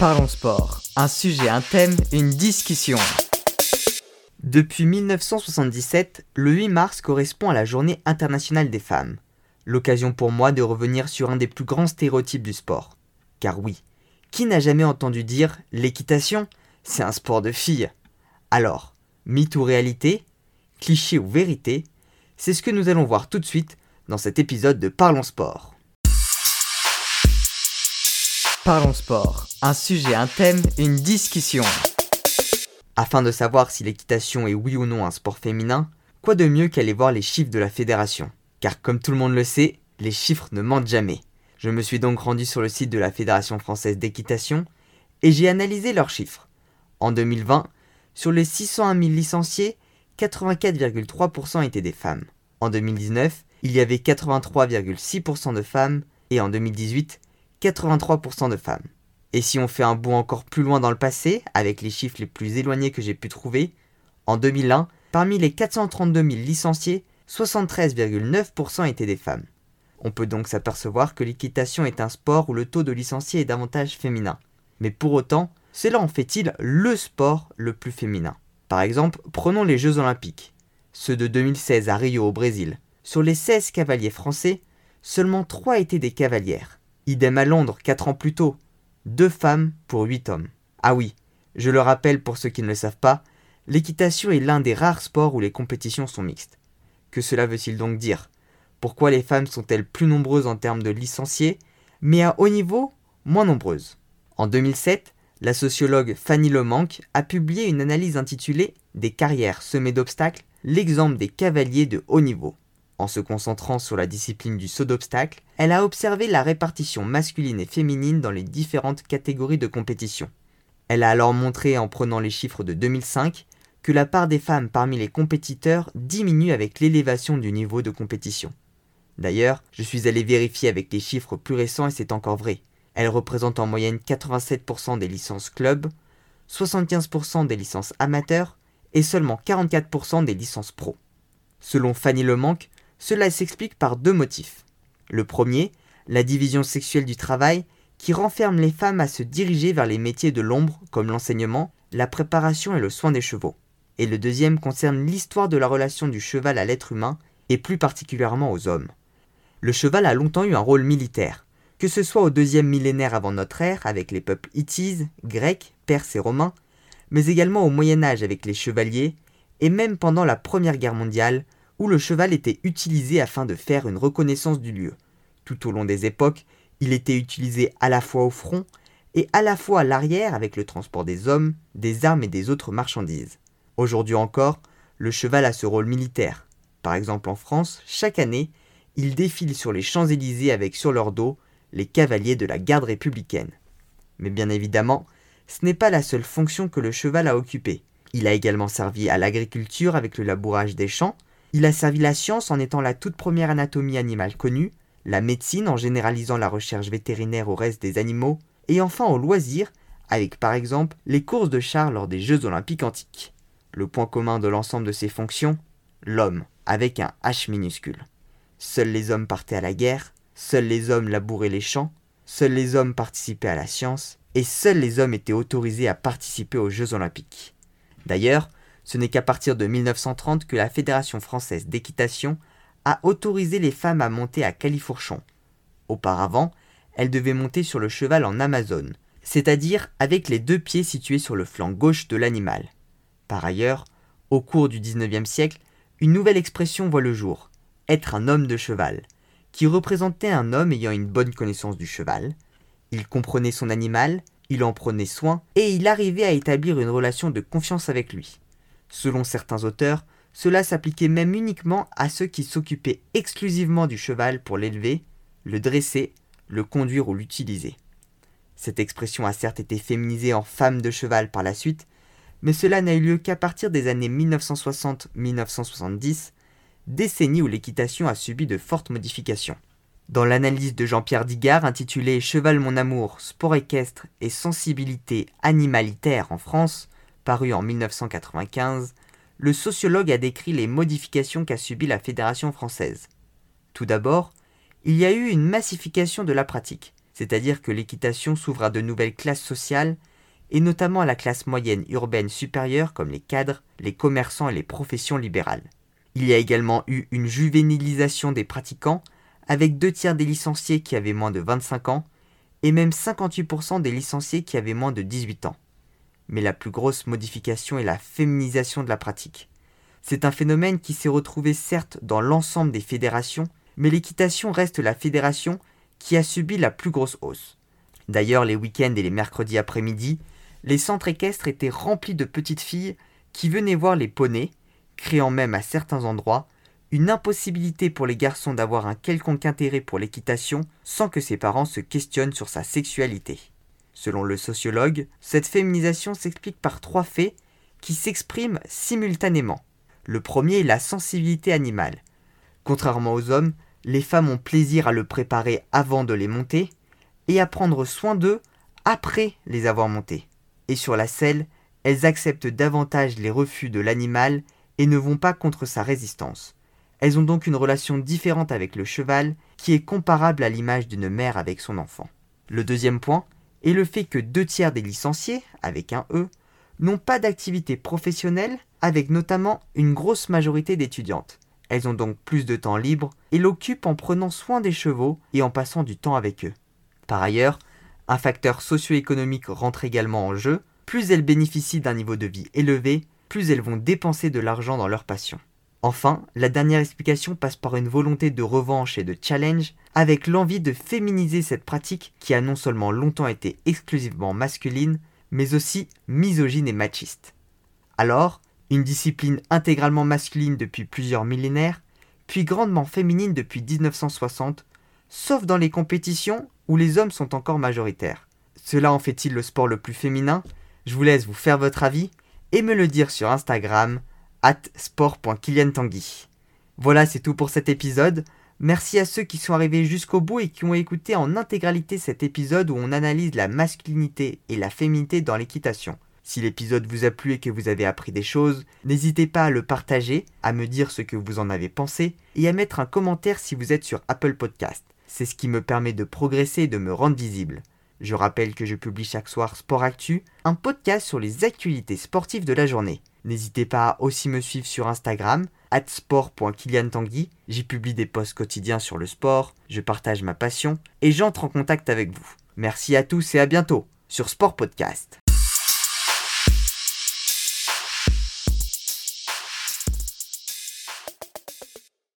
Parlons sport. Un sujet, un thème, une discussion. Depuis 1977, le 8 mars correspond à la Journée internationale des femmes. L'occasion pour moi de revenir sur un des plus grands stéréotypes du sport. Car oui, qui n'a jamais entendu dire l'équitation, c'est un sport de filles Alors, mythe ou réalité Cliché ou vérité C'est ce que nous allons voir tout de suite dans cet épisode de Parlons Sport. Parlons Sport. Un sujet, un thème, une discussion. Afin de savoir si l'équitation est oui ou non un sport féminin, quoi de mieux qu'aller voir les chiffres de la fédération? Car comme tout le monde le sait, les chiffres ne mentent jamais. Je me suis donc rendu sur le site de la Fédération française d'équitation et j'ai analysé leurs chiffres. En 2020, sur les 601 000 licenciés, 84,3% étaient des femmes. En 2019, il y avait 83,6% de femmes et en 2018, 83% de femmes. Et si on fait un bond encore plus loin dans le passé, avec les chiffres les plus éloignés que j'ai pu trouver, en 2001, parmi les 432 000 licenciés, 73,9% étaient des femmes. On peut donc s'apercevoir que l'équitation est un sport où le taux de licenciés est davantage féminin. Mais pour autant, cela en fait-il le sport le plus féminin? Par exemple, prenons les Jeux olympiques, ceux de 2016 à Rio au Brésil. Sur les 16 cavaliers français, seulement 3 étaient des cavalières. Idem à Londres 4 ans plus tôt, deux femmes pour huit hommes. Ah oui, je le rappelle pour ceux qui ne le savent pas, l'équitation est l'un des rares sports où les compétitions sont mixtes. Que cela veut-il donc dire? Pourquoi les femmes sont-elles plus nombreuses en termes de licenciés, mais à haut niveau, moins nombreuses? En 2007, la sociologue Fanny Lemanque a publié une analyse intitulée Des carrières semées d'obstacles, l'exemple des cavaliers de haut niveau. En se concentrant sur la discipline du saut d'obstacle, elle a observé la répartition masculine et féminine dans les différentes catégories de compétition. Elle a alors montré en prenant les chiffres de 2005 que la part des femmes parmi les compétiteurs diminue avec l'élévation du niveau de compétition. D'ailleurs, je suis allé vérifier avec les chiffres plus récents et c'est encore vrai. Elle représente en moyenne 87% des licences club, 75% des licences amateurs et seulement 44% des licences pro. Selon Fanny Lemanque, cela s'explique par deux motifs. Le premier, la division sexuelle du travail, qui renferme les femmes à se diriger vers les métiers de l'ombre comme l'enseignement, la préparation et le soin des chevaux. Et le deuxième concerne l'histoire de la relation du cheval à l'être humain, et plus particulièrement aux hommes. Le cheval a longtemps eu un rôle militaire, que ce soit au deuxième millénaire avant notre ère avec les peuples hittites, grecs, perses et romains, mais également au Moyen Âge avec les chevaliers, et même pendant la Première Guerre mondiale, où le cheval était utilisé afin de faire une reconnaissance du lieu. Tout au long des époques, il était utilisé à la fois au front et à la fois à l'arrière avec le transport des hommes, des armes et des autres marchandises. Aujourd'hui encore, le cheval a ce rôle militaire. Par exemple en France, chaque année, il défile sur les Champs-Élysées avec sur leur dos les cavaliers de la garde républicaine. Mais bien évidemment, ce n'est pas la seule fonction que le cheval a occupée. Il a également servi à l'agriculture avec le labourage des champs, il a servi la science en étant la toute première anatomie animale connue, la médecine en généralisant la recherche vétérinaire au reste des animaux, et enfin au loisir, avec par exemple les courses de chars lors des Jeux olympiques antiques. Le point commun de l'ensemble de ces fonctions L'homme, avec un H minuscule. Seuls les hommes partaient à la guerre, seuls les hommes labouraient les champs, seuls les hommes participaient à la science, et seuls les hommes étaient autorisés à participer aux Jeux olympiques. D'ailleurs, ce n'est qu'à partir de 1930 que la Fédération française d'équitation a autorisé les femmes à monter à califourchon. Auparavant, elles devaient monter sur le cheval en Amazone, c'est-à-dire avec les deux pieds situés sur le flanc gauche de l'animal. Par ailleurs, au cours du XIXe siècle, une nouvelle expression voit le jour, être un homme de cheval, qui représentait un homme ayant une bonne connaissance du cheval. Il comprenait son animal, il en prenait soin, et il arrivait à établir une relation de confiance avec lui. Selon certains auteurs, cela s'appliquait même uniquement à ceux qui s'occupaient exclusivement du cheval pour l'élever, le dresser, le conduire ou l'utiliser. Cette expression a certes été féminisée en femme de cheval par la suite, mais cela n'a eu lieu qu'à partir des années 1960-1970, décennie où l'équitation a subi de fortes modifications. Dans l'analyse de Jean-Pierre Digard intitulée Cheval mon amour, sport équestre et sensibilité animalitaire en France, paru en 1995, le sociologue a décrit les modifications qu'a subies la Fédération française. Tout d'abord, il y a eu une massification de la pratique, c'est-à-dire que l'équitation s'ouvre à de nouvelles classes sociales, et notamment à la classe moyenne urbaine supérieure comme les cadres, les commerçants et les professions libérales. Il y a également eu une juvénilisation des pratiquants, avec deux tiers des licenciés qui avaient moins de 25 ans, et même 58% des licenciés qui avaient moins de 18 ans. Mais la plus grosse modification est la féminisation de la pratique. C'est un phénomène qui s'est retrouvé certes dans l'ensemble des fédérations, mais l'équitation reste la fédération qui a subi la plus grosse hausse. D'ailleurs, les week-ends et les mercredis après-midi, les centres équestres étaient remplis de petites filles qui venaient voir les poneys, créant même à certains endroits une impossibilité pour les garçons d'avoir un quelconque intérêt pour l'équitation sans que ses parents se questionnent sur sa sexualité. Selon le sociologue, cette féminisation s'explique par trois faits qui s'expriment simultanément. Le premier est la sensibilité animale. Contrairement aux hommes, les femmes ont plaisir à le préparer avant de les monter et à prendre soin d'eux après les avoir montés. Et sur la selle, elles acceptent davantage les refus de l'animal et ne vont pas contre sa résistance. Elles ont donc une relation différente avec le cheval qui est comparable à l'image d'une mère avec son enfant. Le deuxième point est le fait que deux tiers des licenciés, avec un E, n'ont pas d'activité professionnelle, avec notamment une grosse majorité d'étudiantes. Elles ont donc plus de temps libre et l'occupent en prenant soin des chevaux et en passant du temps avec eux. Par ailleurs, un facteur socio-économique rentre également en jeu. Plus elles bénéficient d'un niveau de vie élevé, plus elles vont dépenser de l'argent dans leur passion. Enfin, la dernière explication passe par une volonté de revanche et de challenge, avec l'envie de féminiser cette pratique qui a non seulement longtemps été exclusivement masculine, mais aussi misogyne et machiste. Alors, une discipline intégralement masculine depuis plusieurs millénaires, puis grandement féminine depuis 1960, sauf dans les compétitions où les hommes sont encore majoritaires. Cela en fait-il le sport le plus féminin? Je vous laisse vous faire votre avis et me le dire sur Instagram at sport.kiliantangui. Voilà, c'est tout pour cet épisode. Merci à ceux qui sont arrivés jusqu'au bout et qui ont écouté en intégralité cet épisode où on analyse la masculinité et la féminité dans l'équitation. Si l'épisode vous a plu et que vous avez appris des choses, n'hésitez pas à le partager, à me dire ce que vous en avez pensé et à mettre un commentaire si vous êtes sur Apple Podcast. C'est ce qui me permet de progresser et de me rendre visible. Je rappelle que je publie chaque soir Sport Actu, un podcast sur les actualités sportives de la journée. N'hésitez pas à aussi me suivre sur Instagram, sport.kiliantangui. J'y publie des posts quotidiens sur le sport, je partage ma passion et j'entre en contact avec vous. Merci à tous et à bientôt sur Sport Podcast.